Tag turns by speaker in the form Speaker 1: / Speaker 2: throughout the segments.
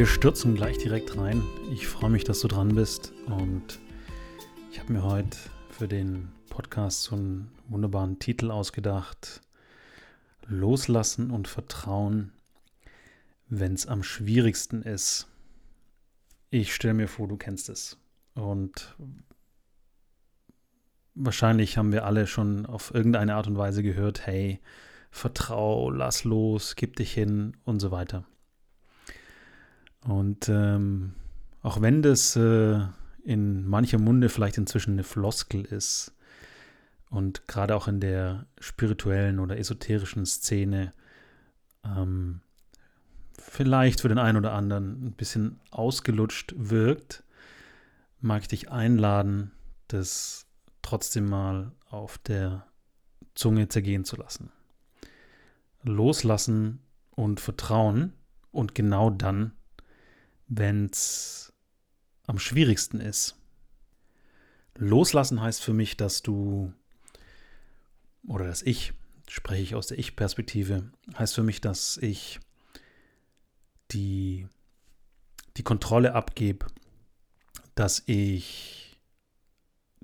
Speaker 1: Wir stürzen gleich direkt rein. Ich freue mich, dass du dran bist und ich habe mir heute für den Podcast so einen wunderbaren Titel ausgedacht. Loslassen und Vertrauen, wenn es am schwierigsten ist. Ich stelle mir vor, du kennst es. Und wahrscheinlich haben wir alle schon auf irgendeine Art und Weise gehört, hey, vertrau, lass los, gib dich hin und so weiter. Und ähm, auch wenn das äh, in mancher Munde vielleicht inzwischen eine Floskel ist und gerade auch in der spirituellen oder esoterischen Szene ähm, vielleicht für den einen oder anderen ein bisschen ausgelutscht wirkt, mag ich dich einladen, das trotzdem mal auf der Zunge zergehen zu lassen. Loslassen und Vertrauen und genau dann wenn es am schwierigsten ist. Loslassen heißt für mich, dass du, oder dass ich, spreche ich aus der Ich-Perspektive, heißt für mich, dass ich die, die Kontrolle abgebe, dass ich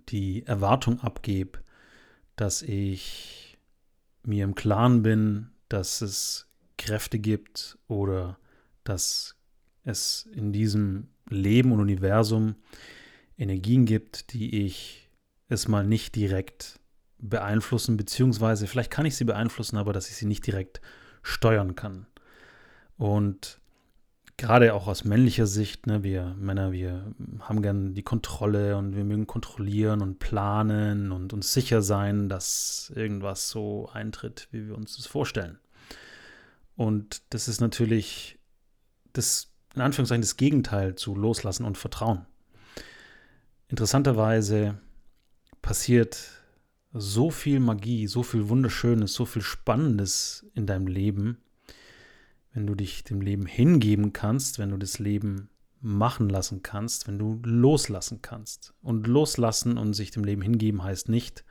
Speaker 1: die Erwartung abgebe, dass ich mir im Klaren bin, dass es Kräfte gibt oder dass es in diesem Leben und Universum Energien gibt, die ich es mal nicht direkt beeinflussen, beziehungsweise vielleicht kann ich sie beeinflussen, aber dass ich sie nicht direkt steuern kann. Und gerade auch aus männlicher Sicht, ne, wir Männer, wir haben gern die Kontrolle und wir mögen kontrollieren und planen und uns sicher sein, dass irgendwas so eintritt, wie wir uns das vorstellen. Und das ist natürlich, das in Anführungszeichen das Gegenteil zu Loslassen und Vertrauen. Interessanterweise passiert so viel Magie, so viel Wunderschönes, so viel Spannendes in deinem Leben, wenn du dich dem Leben hingeben kannst, wenn du das Leben machen lassen kannst, wenn du loslassen kannst. Und loslassen und sich dem Leben hingeben heißt nicht,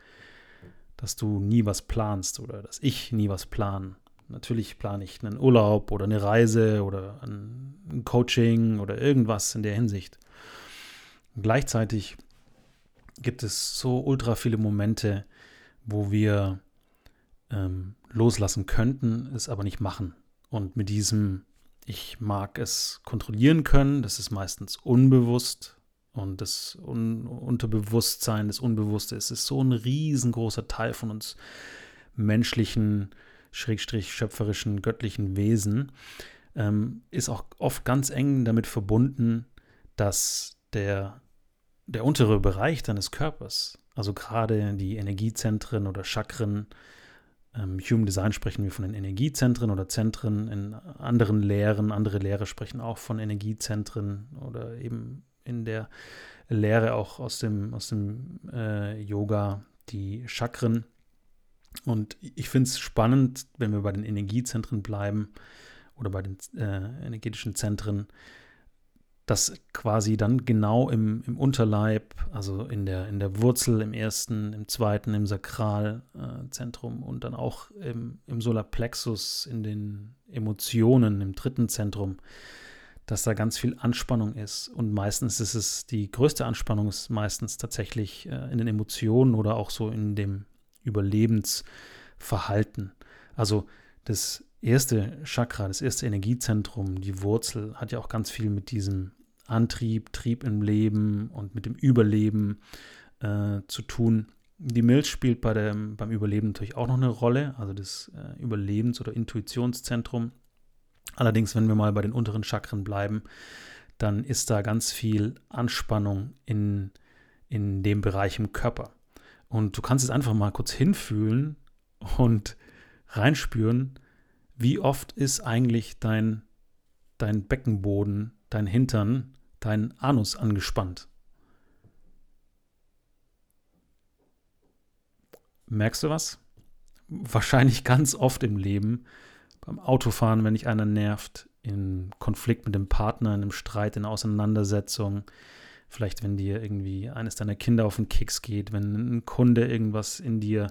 Speaker 1: dass du nie was planst oder dass ich nie was plan, Natürlich plane ich einen Urlaub oder eine Reise oder ein Coaching oder irgendwas in der Hinsicht. Gleichzeitig gibt es so ultra viele Momente, wo wir ähm, loslassen könnten, es aber nicht machen. Und mit diesem, ich mag es kontrollieren können, das ist meistens unbewusst. Und das Un Unterbewusstsein, das Unbewusste, es ist so ein riesengroßer Teil von uns menschlichen schrägstrich schöpferischen, göttlichen Wesen, ähm, ist auch oft ganz eng damit verbunden, dass der, der untere Bereich deines Körpers, also gerade die Energiezentren oder Chakren, ähm, Human Design sprechen wir von den Energiezentren oder Zentren, in anderen Lehren, andere Lehre sprechen auch von Energiezentren oder eben in der Lehre auch aus dem, aus dem äh, Yoga die Chakren und ich finde es spannend, wenn wir bei den Energiezentren bleiben oder bei den äh, energetischen Zentren, dass quasi dann genau im, im Unterleib, also in der, in der Wurzel, im ersten, im zweiten, im Sakralzentrum äh, und dann auch im, im Solarplexus, in den Emotionen, im dritten Zentrum, dass da ganz viel Anspannung ist. Und meistens ist es, die größte Anspannung ist meistens tatsächlich äh, in den Emotionen oder auch so in dem Überlebensverhalten. Also das erste Chakra, das erste Energiezentrum, die Wurzel, hat ja auch ganz viel mit diesem Antrieb, Trieb im Leben und mit dem Überleben äh, zu tun. Die Milz spielt bei dem, beim Überleben natürlich auch noch eine Rolle, also das äh, Überlebens- oder Intuitionszentrum. Allerdings, wenn wir mal bei den unteren Chakren bleiben, dann ist da ganz viel Anspannung in, in dem Bereich im Körper. Und du kannst es einfach mal kurz hinfühlen und reinspüren, wie oft ist eigentlich dein, dein Beckenboden, dein Hintern, dein Anus angespannt. Merkst du was? Wahrscheinlich ganz oft im Leben. Beim Autofahren, wenn dich einer nervt, in Konflikt mit dem Partner, in einem Streit, in Auseinandersetzung. Vielleicht, wenn dir irgendwie eines deiner Kinder auf den Keks geht, wenn ein Kunde irgendwas in dir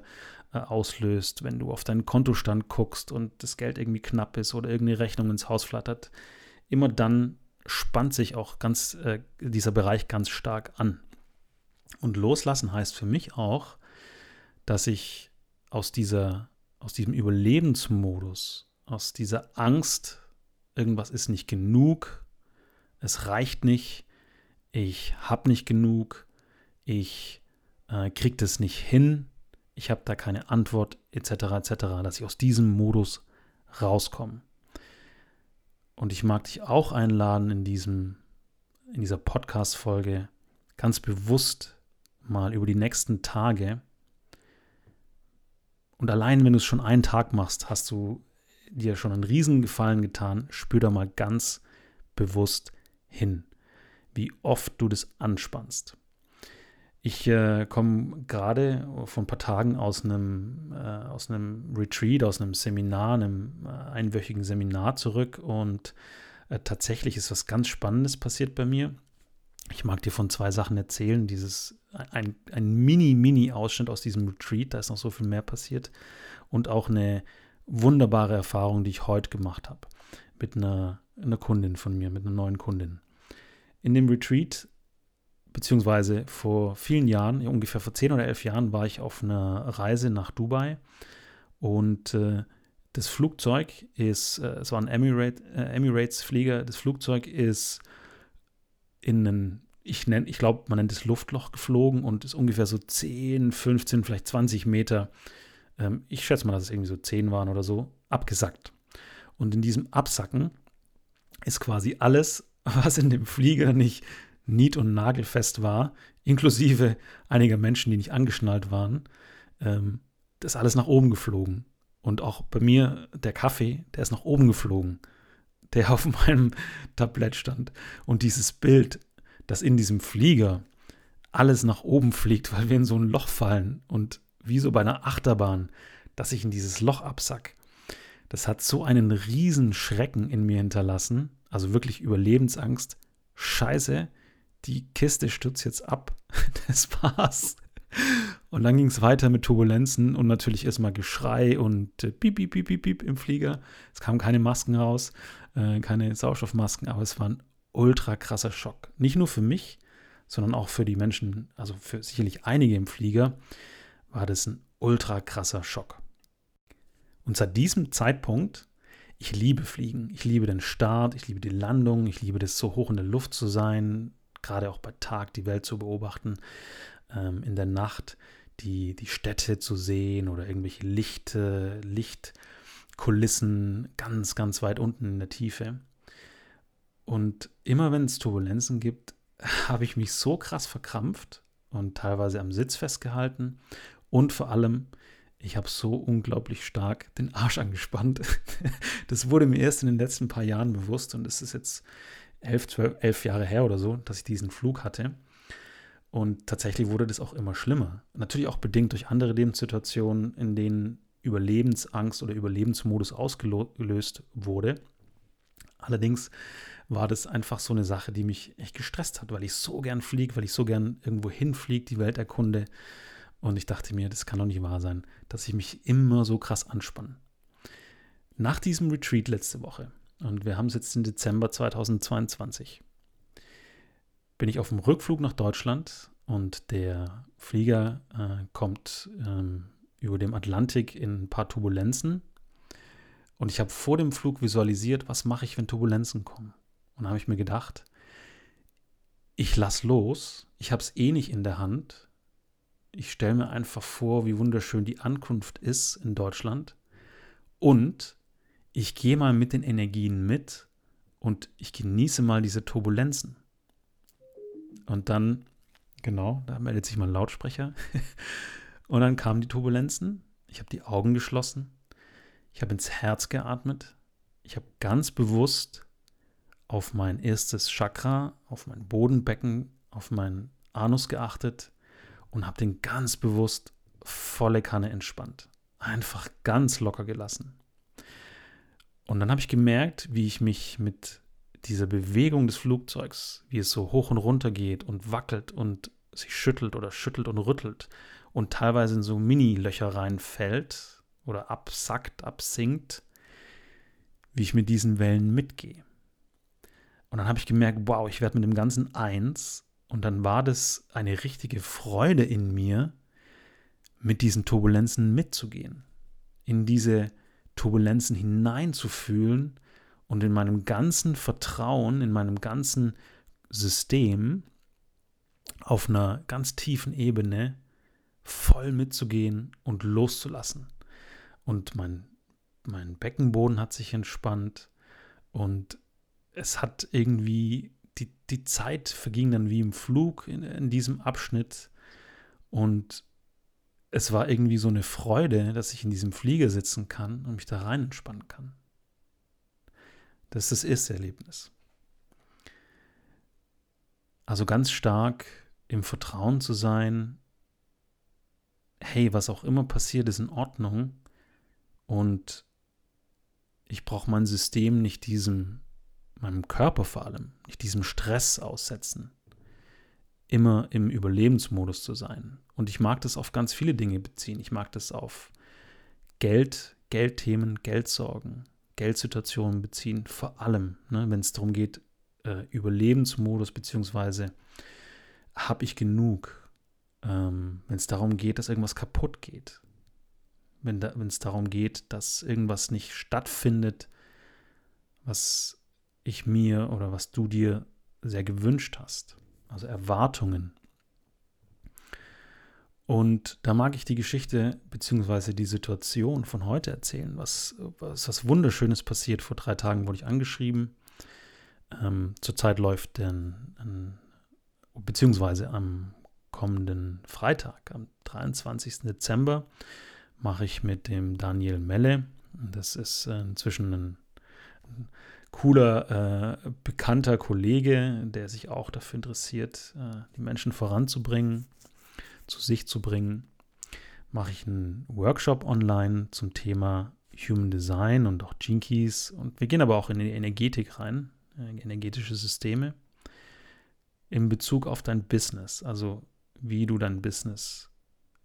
Speaker 1: äh, auslöst, wenn du auf deinen Kontostand guckst und das Geld irgendwie knapp ist oder irgendeine Rechnung ins Haus flattert. Immer dann spannt sich auch ganz äh, dieser Bereich ganz stark an. Und loslassen heißt für mich auch, dass ich aus dieser, aus diesem Überlebensmodus, aus dieser Angst, irgendwas ist nicht genug, es reicht nicht, ich habe nicht genug, ich äh, kriege das nicht hin, ich habe da keine Antwort, etc., etc., dass ich aus diesem Modus rauskomme. Und ich mag dich auch einladen, in, diesem, in dieser Podcast-Folge ganz bewusst mal über die nächsten Tage und allein, wenn du es schon einen Tag machst, hast du dir schon einen Riesengefallen getan. Spür da mal ganz bewusst hin, wie oft du das anspannst. Ich äh, komme gerade vor ein paar Tagen aus einem, äh, aus einem Retreat, aus einem Seminar, einem äh, einwöchigen Seminar zurück und äh, tatsächlich ist was ganz Spannendes passiert bei mir. Ich mag dir von zwei Sachen erzählen. Dieses ein, ein Mini-Mini-Ausschnitt aus diesem Retreat, da ist noch so viel mehr passiert. Und auch eine wunderbare Erfahrung, die ich heute gemacht habe. Mit einer, einer Kundin von mir, mit einer neuen Kundin. In dem Retreat, beziehungsweise vor vielen Jahren, ungefähr vor zehn oder elf Jahren, war ich auf einer Reise nach Dubai. Und äh, das Flugzeug ist, äh, es war ein Emirate, äh, Emirates-Flieger, das Flugzeug ist in einen, ich, ich glaube, man nennt es Luftloch geflogen und ist ungefähr so 10, 15, vielleicht 20 Meter, ähm, ich schätze mal, dass es irgendwie so 10 waren oder so, abgesackt. Und in diesem Absacken ist quasi alles, was in dem Flieger nicht nied- und nagelfest war, inklusive einiger Menschen, die nicht angeschnallt waren, ähm, das ist alles nach oben geflogen. Und auch bei mir der Kaffee, der ist nach oben geflogen der auf meinem Tablett stand. Und dieses Bild, dass in diesem Flieger alles nach oben fliegt, weil wir in so ein Loch fallen und wie so bei einer Achterbahn, dass ich in dieses Loch absack. Das hat so einen riesen Schrecken in mir hinterlassen, also wirklich Überlebensangst. Scheiße, die Kiste stürzt jetzt ab. Das war's. Und dann ging es weiter mit Turbulenzen und natürlich erstmal Geschrei und äh, piep, piep, piep, piep, piep im Flieger. Es kamen keine Masken raus, äh, keine Sauerstoffmasken, aber es war ein ultra krasser Schock. Nicht nur für mich, sondern auch für die Menschen, also für sicherlich einige im Flieger, war das ein ultra krasser Schock. Und seit diesem Zeitpunkt, ich liebe Fliegen, ich liebe den Start, ich liebe die Landung, ich liebe das so hoch in der Luft zu sein, gerade auch bei Tag die Welt zu beobachten, ähm, in der Nacht die, die Städte zu sehen oder irgendwelche Lichte, Lichtkulissen ganz, ganz weit unten in der Tiefe. Und immer wenn es Turbulenzen gibt, habe ich mich so krass verkrampft und teilweise am Sitz festgehalten. Und vor allem, ich habe so unglaublich stark den Arsch angespannt. Das wurde mir erst in den letzten paar Jahren bewusst und es ist jetzt elf, zwölf, elf Jahre her oder so, dass ich diesen Flug hatte. Und tatsächlich wurde das auch immer schlimmer. Natürlich auch bedingt durch andere Lebenssituationen, in denen Überlebensangst oder Überlebensmodus ausgelöst wurde. Allerdings war das einfach so eine Sache, die mich echt gestresst hat, weil ich so gern fliege, weil ich so gern irgendwo hinfliege, die Welt erkunde. Und ich dachte mir, das kann doch nicht wahr sein, dass ich mich immer so krass anspanne. Nach diesem Retreat letzte Woche, und wir haben es jetzt im Dezember 2022, bin ich auf dem Rückflug nach Deutschland und der Flieger äh, kommt ähm, über dem Atlantik in ein paar Turbulenzen. Und ich habe vor dem Flug visualisiert, was mache ich, wenn Turbulenzen kommen. Und da habe ich mir gedacht, ich lasse los, ich habe es eh nicht in der Hand. Ich stelle mir einfach vor, wie wunderschön die Ankunft ist in Deutschland. Und ich gehe mal mit den Energien mit und ich genieße mal diese Turbulenzen. Und dann, genau, da meldet sich mal ein Lautsprecher. und dann kamen die Turbulenzen. Ich habe die Augen geschlossen. Ich habe ins Herz geatmet. Ich habe ganz bewusst auf mein erstes Chakra, auf mein Bodenbecken, auf meinen Anus geachtet und habe den ganz bewusst volle Kanne entspannt. Einfach ganz locker gelassen. Und dann habe ich gemerkt, wie ich mich mit dieser Bewegung des Flugzeugs, wie es so hoch und runter geht und wackelt und sich schüttelt oder schüttelt und rüttelt und teilweise in so Mini-Löcher reinfällt oder absackt, absinkt, wie ich mit diesen Wellen mitgehe. Und dann habe ich gemerkt, wow, ich werde mit dem Ganzen eins. Und dann war das eine richtige Freude in mir, mit diesen Turbulenzen mitzugehen, in diese Turbulenzen hineinzufühlen und in meinem ganzen Vertrauen, in meinem ganzen System auf einer ganz tiefen Ebene voll mitzugehen und loszulassen. Und mein, mein Beckenboden hat sich entspannt und es hat irgendwie, die, die Zeit verging dann wie im Flug in, in diesem Abschnitt und es war irgendwie so eine Freude, dass ich in diesem Flieger sitzen kann und mich da rein entspannen kann. Das ist das erste Erlebnis. Also ganz stark im Vertrauen zu sein, hey, was auch immer passiert, ist in Ordnung und ich brauche mein System nicht diesem, meinem Körper vor allem, nicht diesem Stress aussetzen immer im Überlebensmodus zu sein. Und ich mag das auf ganz viele Dinge beziehen. Ich mag das auf Geld, Geldthemen, Geldsorgen, Geldsituationen beziehen, vor allem, ne, wenn es darum geht, äh, Überlebensmodus, beziehungsweise habe ich genug, ähm, wenn es darum geht, dass irgendwas kaputt geht, wenn da, es darum geht, dass irgendwas nicht stattfindet, was ich mir oder was du dir sehr gewünscht hast also Erwartungen. Und da mag ich die Geschichte bzw. die Situation von heute erzählen, was, was, was Wunderschönes passiert. Vor drei Tagen wurde ich angeschrieben. Ähm, zurzeit läuft dann, beziehungsweise am kommenden Freitag, am 23. Dezember, mache ich mit dem Daniel Melle, das ist äh, inzwischen ein cooler, äh, bekannter Kollege, der sich auch dafür interessiert, äh, die Menschen voranzubringen, zu sich zu bringen, mache ich einen Workshop online zum Thema Human Design und auch Keys. Und wir gehen aber auch in die Energetik rein, äh, energetische Systeme, in Bezug auf dein Business, also wie du dein Business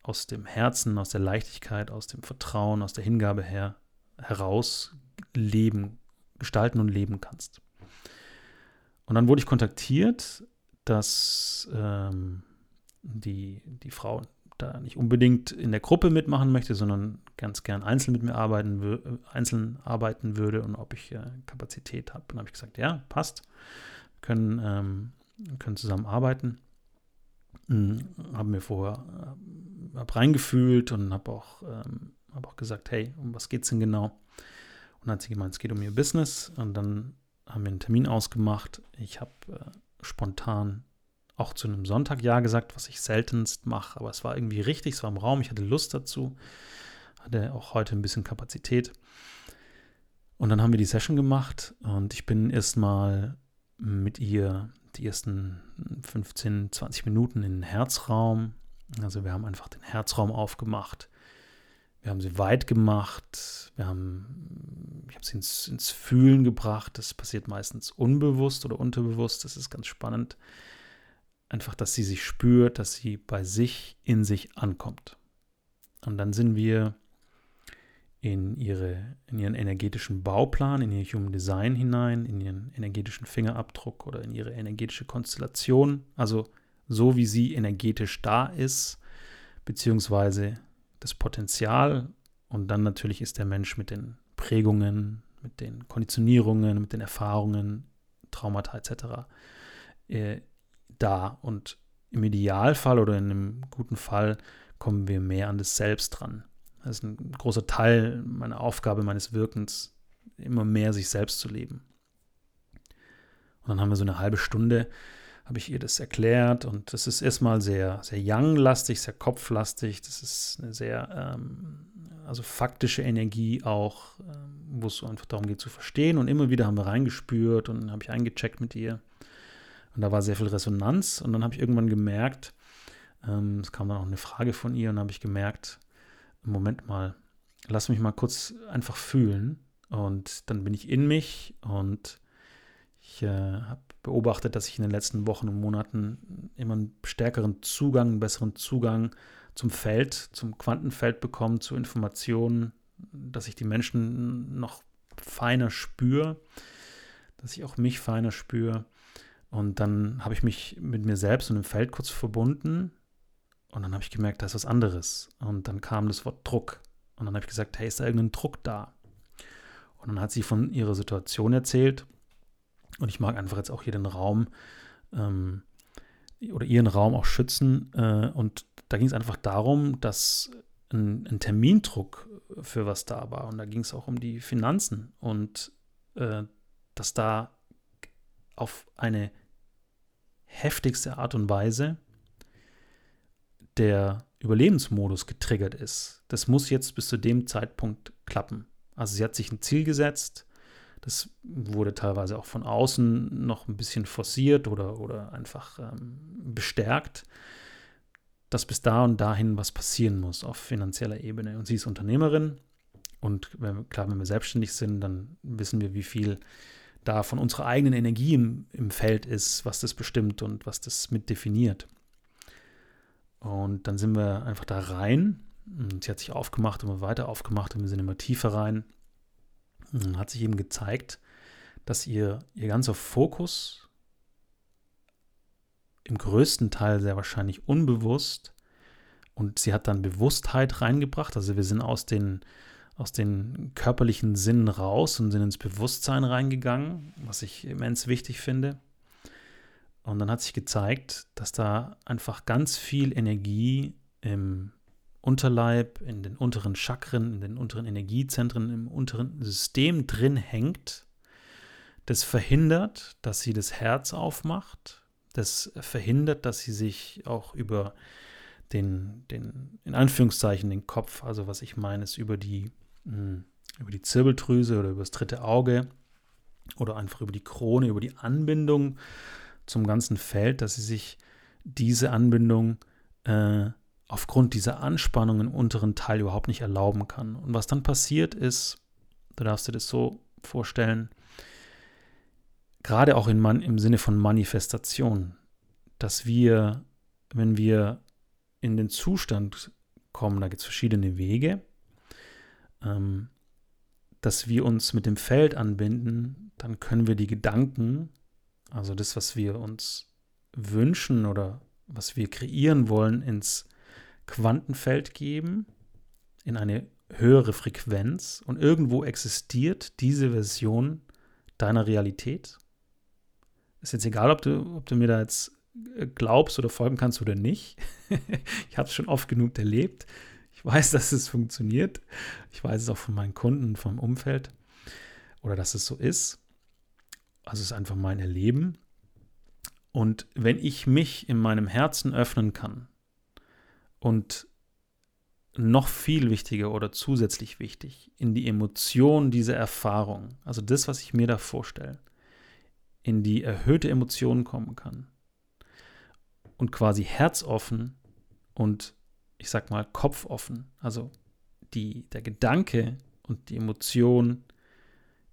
Speaker 1: aus dem Herzen, aus der Leichtigkeit, aus dem Vertrauen, aus der Hingabe her heraus leben gestalten und leben kannst. Und dann wurde ich kontaktiert, dass ähm, die, die Frau da nicht unbedingt in der Gruppe mitmachen möchte, sondern ganz gern einzeln mit mir arbeiten, einzeln arbeiten würde und ob ich äh, Kapazität habe. Und habe ich gesagt, ja, passt, können, ähm, können zusammen arbeiten. Hm, habe mir vorher äh, hab reingefühlt und habe auch, ähm, hab auch gesagt, hey, um was geht es denn genau? Und dann hat sie gemeint, es geht um ihr Business. Und dann haben wir einen Termin ausgemacht. Ich habe äh, spontan auch zu einem Sonntag Ja gesagt, was ich seltenst mache. Aber es war irgendwie richtig, es war im Raum, ich hatte Lust dazu. Hatte auch heute ein bisschen Kapazität. Und dann haben wir die Session gemacht und ich bin erstmal mit ihr die ersten 15, 20 Minuten in den Herzraum. Also wir haben einfach den Herzraum aufgemacht. Wir haben sie weit gemacht. Wir haben, ich habe sie ins, ins Fühlen gebracht. Das passiert meistens unbewusst oder unterbewusst. Das ist ganz spannend. Einfach, dass sie sich spürt, dass sie bei sich in sich ankommt. Und dann sind wir in, ihre, in ihren energetischen Bauplan, in ihr Human Design hinein, in ihren energetischen Fingerabdruck oder in ihre energetische Konstellation. Also so, wie sie energetisch da ist, beziehungsweise das Potenzial und dann natürlich ist der Mensch mit den Prägungen, mit den Konditionierungen, mit den Erfahrungen, Traumata etc. Äh, da. Und im Idealfall oder in einem guten Fall kommen wir mehr an das Selbst dran. Das ist ein großer Teil meiner Aufgabe, meines Wirkens, immer mehr sich selbst zu leben. Und dann haben wir so eine halbe Stunde habe ich ihr das erklärt und das ist erstmal sehr, sehr young-lastig, sehr kopflastig. Das ist eine sehr, ähm, also faktische Energie auch, ähm, wo es so einfach darum geht zu verstehen. Und immer wieder haben wir reingespürt und habe ich eingecheckt mit ihr. Und da war sehr viel Resonanz. Und dann habe ich irgendwann gemerkt, ähm, es kam dann auch eine Frage von ihr, und habe ich gemerkt, Moment mal, lass mich mal kurz einfach fühlen. Und dann bin ich in mich und ich äh, habe beobachtet, dass ich in den letzten Wochen und Monaten immer einen stärkeren Zugang, einen besseren Zugang zum Feld, zum Quantenfeld bekomme, zu Informationen, dass ich die Menschen noch feiner spüre, dass ich auch mich feiner spüre. Und dann habe ich mich mit mir selbst und dem Feld kurz verbunden und dann habe ich gemerkt, da ist was anderes. Und dann kam das Wort Druck. Und dann habe ich gesagt, hey, ist da irgendein Druck da? Und dann hat sie von ihrer Situation erzählt. Und ich mag einfach jetzt auch hier den Raum ähm, oder ihren Raum auch schützen. Äh, und da ging es einfach darum, dass ein, ein, Termindruck für was da war. Und da ging es auch um die Finanzen. Und äh, dass da auf eine heftigste Art und Weise der Überlebensmodus getriggert ist. Das muss jetzt bis zu dem Zeitpunkt klappen. Also sie hat sich ein Ziel gesetzt. Das wurde teilweise auch von außen noch ein bisschen forciert oder, oder einfach ähm, bestärkt, dass bis da und dahin was passieren muss auf finanzieller Ebene. Und sie ist Unternehmerin. Und klar, wenn wir selbstständig sind, dann wissen wir, wie viel da von unserer eigenen Energie im, im Feld ist, was das bestimmt und was das mit definiert. Und dann sind wir einfach da rein. Und sie hat sich aufgemacht, immer weiter aufgemacht und wir sind immer tiefer rein. Dann hat sich eben gezeigt, dass ihr, ihr ganzer Fokus im größten Teil sehr wahrscheinlich unbewusst und sie hat dann Bewusstheit reingebracht. Also wir sind aus den, aus den körperlichen Sinnen raus und sind ins Bewusstsein reingegangen, was ich immens wichtig finde. Und dann hat sich gezeigt, dass da einfach ganz viel Energie im Unterleib, in den unteren Chakren, in den unteren Energiezentren, im unteren System drin hängt. Das verhindert, dass sie das Herz aufmacht. Das verhindert, dass sie sich auch über den, den in Anführungszeichen, den Kopf, also was ich meine, ist über die, hm, über die Zirbeldrüse oder über das dritte Auge oder einfach über die Krone, über die Anbindung zum ganzen Feld, dass sie sich diese Anbindung äh, aufgrund dieser Anspannung im unteren Teil überhaupt nicht erlauben kann. Und was dann passiert ist, du darfst dir das so vorstellen, gerade auch in Man im Sinne von Manifestation, dass wir, wenn wir in den Zustand kommen, da gibt es verschiedene Wege, ähm, dass wir uns mit dem Feld anbinden, dann können wir die Gedanken also das, was wir uns wünschen oder was wir kreieren wollen, ins Quantenfeld geben, in eine höhere Frequenz und irgendwo existiert diese Version deiner Realität. Ist jetzt egal, ob du, ob du mir da jetzt äh, glaubst oder folgen kannst oder nicht. ich habe es schon oft genug erlebt. Ich weiß, dass es funktioniert. Ich weiß es auch von meinen Kunden, vom Umfeld oder dass es so ist. Also es ist einfach mein Erleben. Und wenn ich mich in meinem Herzen öffnen kann und noch viel wichtiger oder zusätzlich wichtig, in die Emotion dieser Erfahrung, also das, was ich mir da vorstelle, in die erhöhte Emotion kommen kann und quasi herzoffen und ich sag mal kopfoffen, also die, der Gedanke und die Emotion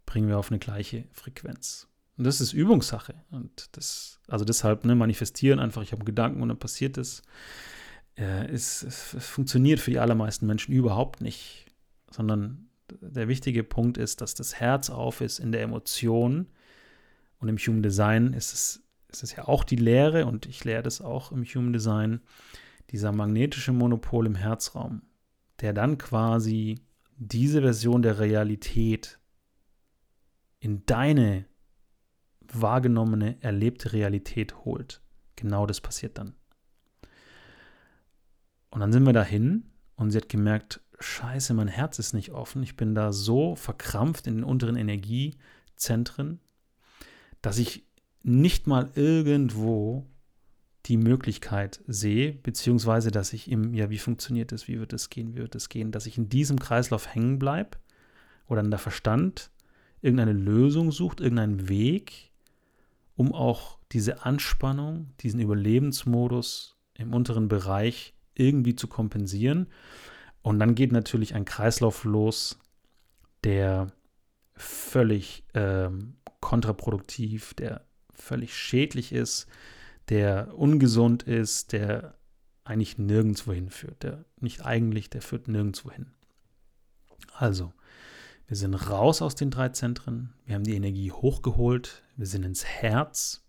Speaker 1: bringen wir auf eine gleiche Frequenz. Und das ist Übungssache. Und das, also deshalb, ne, manifestieren einfach, ich habe Gedanken und dann passiert es. Äh, es, es, es funktioniert für die allermeisten Menschen überhaupt nicht. Sondern der wichtige Punkt ist, dass das Herz auf ist in der Emotion. Und im Human Design ist es, ist es ja auch die Lehre, und ich lehre das auch im Human Design, dieser magnetische Monopol im Herzraum, der dann quasi diese Version der Realität in deine wahrgenommene, erlebte Realität holt. Genau das passiert dann. Und dann sind wir dahin und sie hat gemerkt, scheiße, mein Herz ist nicht offen. Ich bin da so verkrampft in den unteren Energiezentren, dass ich nicht mal irgendwo die Möglichkeit sehe, beziehungsweise dass ich im, ja, wie funktioniert das, wie wird es gehen, wie wird es gehen, dass ich in diesem Kreislauf hängen bleibe oder dann der Verstand irgendeine Lösung sucht, irgendeinen Weg, um auch diese Anspannung, diesen Überlebensmodus im unteren Bereich irgendwie zu kompensieren. Und dann geht natürlich ein Kreislauf los, der völlig ähm, kontraproduktiv, der völlig schädlich ist, der ungesund ist, der eigentlich nirgendwo hinführt. Der nicht eigentlich, der führt nirgendwo hin. Also, wir sind raus aus den drei Zentren, wir haben die Energie hochgeholt, wir sind ins Herz.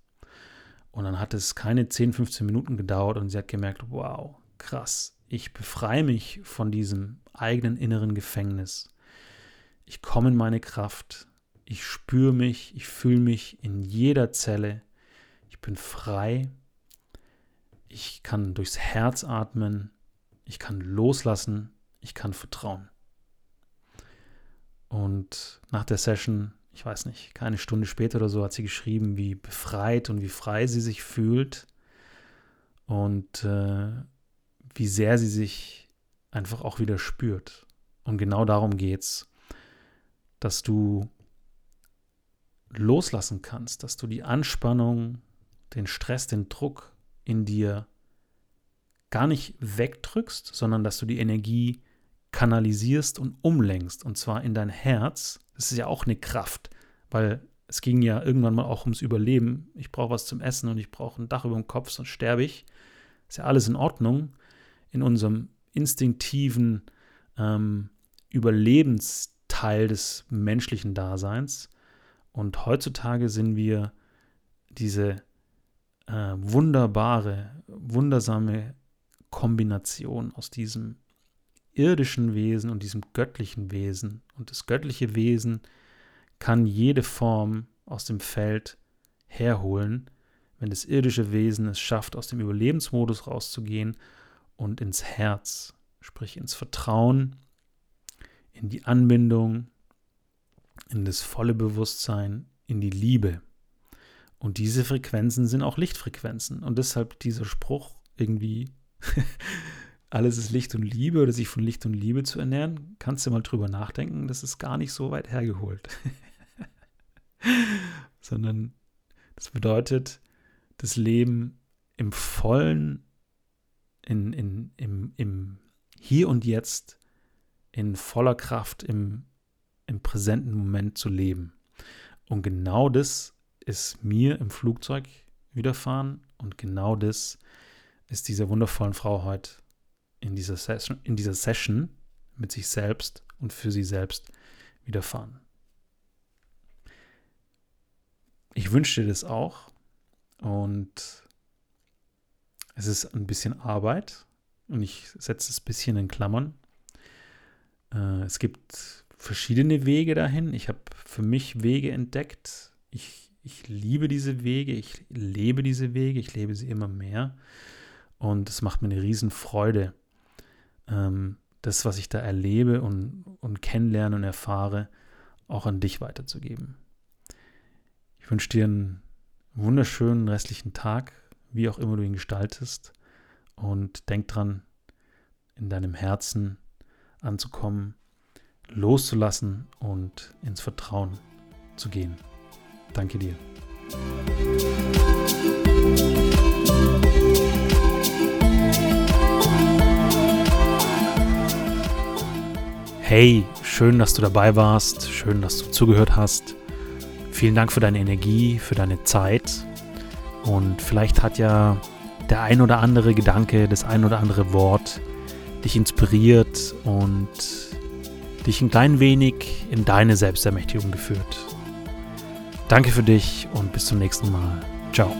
Speaker 1: Und dann hat es keine 10, 15 Minuten gedauert und sie hat gemerkt, wow, krass, ich befreie mich von diesem eigenen inneren Gefängnis. Ich komme in meine Kraft, ich spüre mich, ich fühle mich in jeder Zelle, ich bin frei, ich kann durchs Herz atmen, ich kann loslassen, ich kann vertrauen. Und nach der Session, ich weiß nicht, keine Stunde später oder so, hat sie geschrieben, wie befreit und wie frei sie sich fühlt. Und äh, wie sehr sie sich einfach auch wieder spürt. Und genau darum geht es, dass du loslassen kannst, dass du die Anspannung, den Stress, den Druck in dir gar nicht wegdrückst, sondern dass du die Energie kanalisierst und umlenkst. Und zwar in dein Herz. Das ist ja auch eine Kraft, weil es ging ja irgendwann mal auch ums Überleben. Ich brauche was zum Essen und ich brauche ein Dach über dem Kopf, sonst sterbe ich. Ist ja alles in Ordnung. In unserem instinktiven ähm, Überlebensteil des menschlichen Daseins. Und heutzutage sind wir diese äh, wunderbare, wundersame Kombination aus diesem irdischen Wesen und diesem göttlichen Wesen. Und das göttliche Wesen kann jede Form aus dem Feld herholen, wenn das irdische Wesen es schafft, aus dem Überlebensmodus rauszugehen und ins Herz, sprich ins Vertrauen, in die Anbindung, in das volle Bewusstsein, in die Liebe. Und diese Frequenzen sind auch Lichtfrequenzen. Und deshalb dieser Spruch irgendwie alles ist Licht und Liebe oder sich von Licht und Liebe zu ernähren, kannst du mal drüber nachdenken, das ist gar nicht so weit hergeholt. Sondern das bedeutet, das Leben im vollen, in, in, im, im Hier und Jetzt, in voller Kraft, im, im präsenten Moment zu leben. Und genau das ist mir im Flugzeug widerfahren und genau das ist dieser wundervollen Frau heute in dieser Session, in dieser Session mit sich selbst und für sie selbst widerfahren. Ich wünsche dir das auch und es ist ein bisschen Arbeit und ich setze es ein bisschen in Klammern. Äh, es gibt verschiedene Wege dahin. Ich habe für mich Wege entdeckt. Ich, ich liebe diese Wege, ich lebe diese Wege, ich lebe sie immer mehr. Und es macht mir eine Riesenfreude, ähm, das, was ich da erlebe und, und kennenlerne und erfahre, auch an dich weiterzugeben. Ich wünsche dir einen wunderschönen restlichen Tag, wie auch immer du ihn gestaltest. Und denk dran, in deinem Herzen anzukommen, loszulassen und ins Vertrauen zu gehen. Danke dir. Hey, schön, dass du dabei warst, schön, dass du zugehört hast. Vielen Dank für deine Energie, für deine Zeit. Und vielleicht hat ja der ein oder andere Gedanke, das ein oder andere Wort dich inspiriert und dich ein klein wenig in deine Selbstermächtigung geführt. Danke für dich und bis zum nächsten Mal. Ciao.